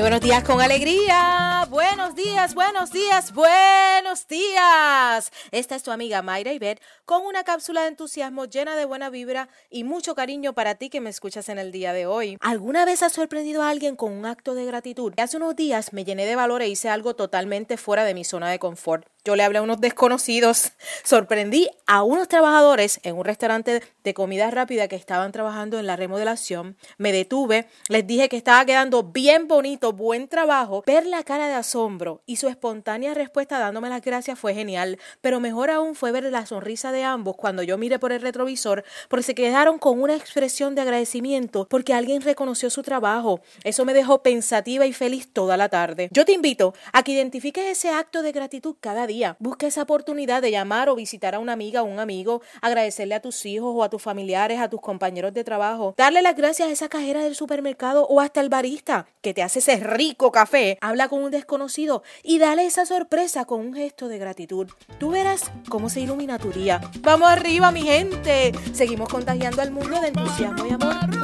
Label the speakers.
Speaker 1: Buenos días con alegría. Buenos días, buenos días, buenos días. Esta es tu amiga Mayra Ibet con una cápsula de entusiasmo llena de buena vibra y mucho cariño para ti que me escuchas en el día de hoy. ¿Alguna vez has sorprendido a alguien con un acto de gratitud? Hace unos días me llené de valor e hice algo totalmente fuera de mi zona de confort. Yo le hablé a unos desconocidos, sorprendí a unos trabajadores en un restaurante de comida rápida que estaban trabajando en la remodelación. Me detuve, les dije que estaba quedando bien bonito, buen trabajo. Ver la cara de asombro y su espontánea respuesta dándome las gracias fue genial, pero mejor aún fue ver la sonrisa de ambos cuando yo miré por el retrovisor, porque se quedaron con una expresión de agradecimiento porque alguien reconoció su trabajo. Eso me dejó pensativa y feliz toda la tarde. Yo te invito a que identifiques ese acto de gratitud cada día. Busca esa oportunidad de llamar o visitar a una amiga o un amigo, agradecerle a tus hijos o a tus familiares, a tus compañeros de trabajo, darle las gracias a esa cajera del supermercado o hasta el barista que te hace ese rico café. Habla con un desconocido y dale esa sorpresa con un gesto de gratitud. Tú verás cómo se ilumina tu día. Vamos arriba, mi gente. Seguimos contagiando al mundo de entusiasmo y amor.